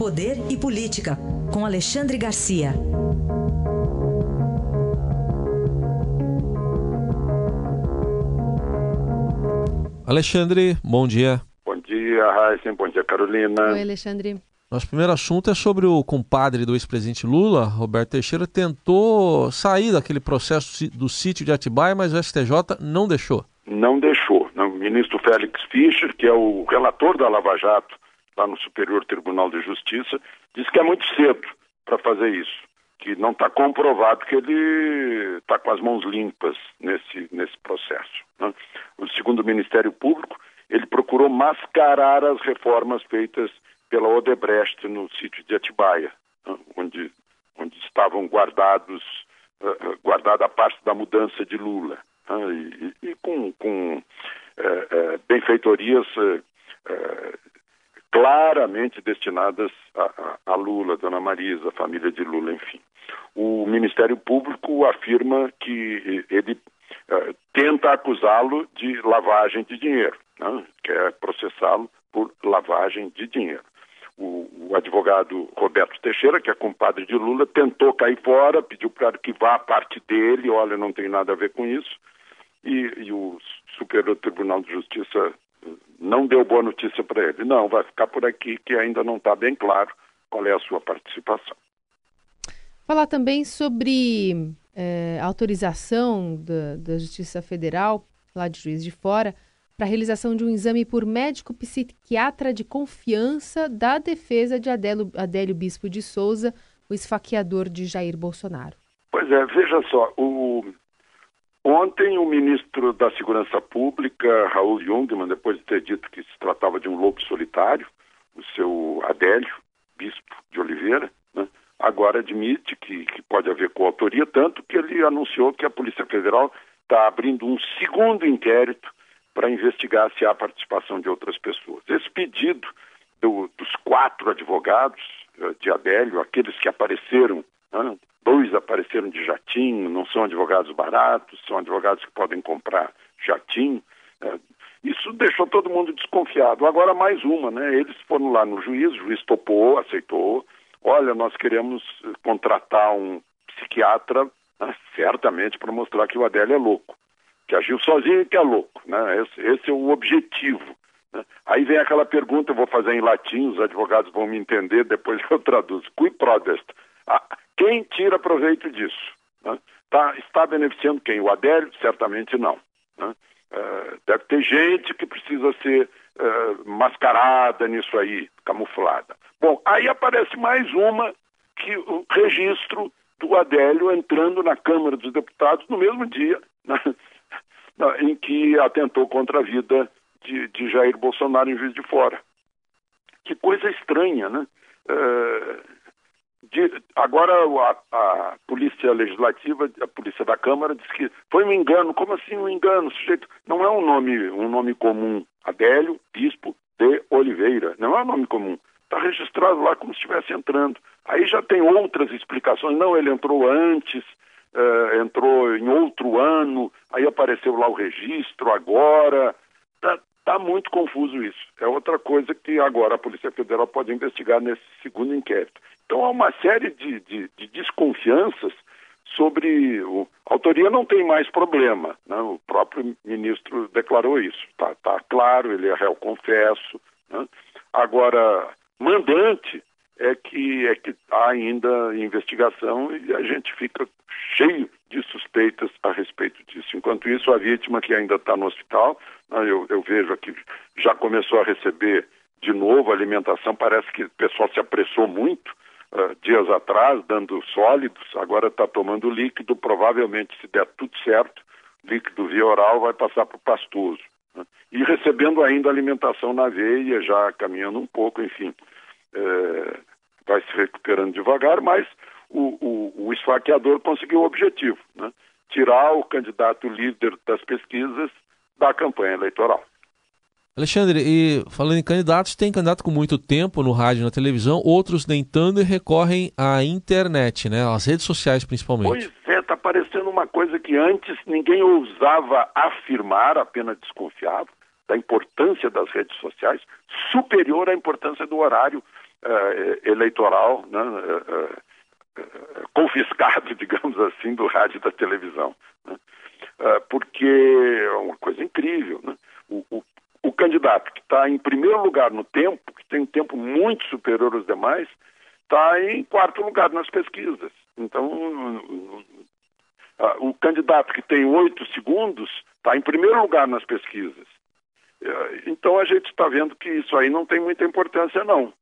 Poder e Política, com Alexandre Garcia. Alexandre, bom dia. Bom dia, Raíssen. Bom dia, Carolina. Oi, Alexandre. Nosso primeiro assunto é sobre o compadre do ex-presidente Lula, Roberto Teixeira, tentou sair daquele processo do sítio de Atibaia, mas o STJ não deixou. Não deixou. O ministro Félix Fischer, que é o relator da Lava Jato no Superior Tribunal de Justiça, disse que é muito cedo para fazer isso, que não está comprovado que ele está com as mãos limpas nesse, nesse processo. Né? O segundo Ministério Público, ele procurou mascarar as reformas feitas pela Odebrecht no sítio de Atibaia, né, onde, onde estavam guardados uh, guardada a parte da mudança de Lula. Né, e, e, com, com uh, uh, benfeitorias claramente destinadas a, a, a, Lula, Dona Marisa, a família de Lula, enfim. O Ministério Público afirma que ele tenta acusá-lo de lavagem de dinheiro, né? quer processá-lo por lavagem de dinheiro o, o, advogado Roberto Teixeira, que é compadre de Lula, tentou cair fora, pediu para que vá a parte dele, olha, não tem nada a ver com isso, e, e o Superior Tribunal de Justiça não deu boa notícia para ele. Não, vai ficar por aqui, que ainda não está bem claro qual é a sua participação. Falar também sobre é, autorização da, da Justiça Federal, lá de Juiz de Fora, para a realização de um exame por médico psiquiatra de confiança da defesa de Adélio, Adélio Bispo de Souza, o esfaqueador de Jair Bolsonaro. Pois é, veja só, o... ontem o ministro da Segurança Pública, Raul Jungmann, depois de ter dito que se tratava de um lobo solitário, o seu Adélio Bispo de Oliveira, né, agora admite que, que pode haver coautoria, tanto que ele anunciou que a Polícia Federal está abrindo um segundo inquérito para investigar se há participação de outras pessoas. Esse pedido do, dos quatro advogados uh, de Adélio, aqueles que apareceram, né, dois apareceram de jatinho, não são advogados baratos, são advogados que podem comprar jatinho. Uh, isso deixou todo mundo desconfiado. Agora mais uma, né? Eles foram lá no juiz, o juiz topou, aceitou. Olha, nós queremos eh, contratar um psiquiatra, né, certamente para mostrar que o Adélio é louco que agiu sozinho e que é louco. Né? Esse, esse é o objetivo. Né? Aí vem aquela pergunta, eu vou fazer em latim, os advogados vão me entender, depois eu traduzo. Qui prodest? Ah, quem tira proveito disso? Né? Tá, está beneficiando quem? O Adélio? Certamente não. Né? Uh, deve ter gente que precisa ser uh, mascarada nisso aí, camuflada. Bom, aí aparece mais uma que o registro do Adélio entrando na Câmara dos Deputados no mesmo dia, né? em que atentou contra a vida de, de Jair Bolsonaro em Juiz de Fora. Que coisa estranha, né? É, de, agora a, a, Polícia Legislativa, a Polícia da Câmara, diz que foi um engano. Como assim um engano? O sujeito não é um nome, um nome comum. Adélio Bispo de Oliveira. Não é um nome comum. Está registrado lá como se estivesse entrando. Aí já tem outras explicações. Não, ele entrou antes, uh, entrou em outro ano, aí apareceu lá o registro agora. Está tá muito confuso isso. É outra coisa que agora a Polícia Federal pode investigar nesse segundo inquérito. Então há uma série de, de, de desconfianças sobre o, a autoria não tem mais problema, né? o próprio ministro declarou isso, está tá claro, ele é réu confesso. Né? Agora, mandante é que, é que há ainda investigação e a gente fica cheio de suspeitas a respeito disso. Enquanto isso, a vítima que ainda está no hospital, eu, eu vejo aqui, já começou a receber de novo alimentação, parece que o pessoal se apressou muito uh, dias atrás, dando sólidos, agora está tomando líquido, provavelmente, se der tudo certo, líquido via oral vai passar para o pastoso. Né? E recebendo ainda alimentação na veia, já caminhando um pouco, enfim. É, vai se recuperando devagar, mas o, o, o esfaqueador conseguiu o objetivo, né? tirar o candidato líder das pesquisas da campanha eleitoral. Alexandre, e falando em candidatos, tem candidato com muito tempo no rádio e na televisão, outros nem tanto e recorrem à internet, né? Às redes sociais principalmente. Pois é, está parecendo uma coisa que antes ninguém ousava afirmar, apenas desconfiava da importância das redes sociais, superior à importância do horário eleitoral né, confiscado, digamos assim, do rádio e da televisão. Né? porque é uma coisa incrível. Né? O, o, o candidato que está em primeiro lugar no tempo, que tem um tempo muito superior aos demais, está em quarto lugar nas pesquisas. Então, o candidato que tem oito segundos está em primeiro lugar nas pesquisas. É, então a gente está vendo que isso aí não tem muita importância, não.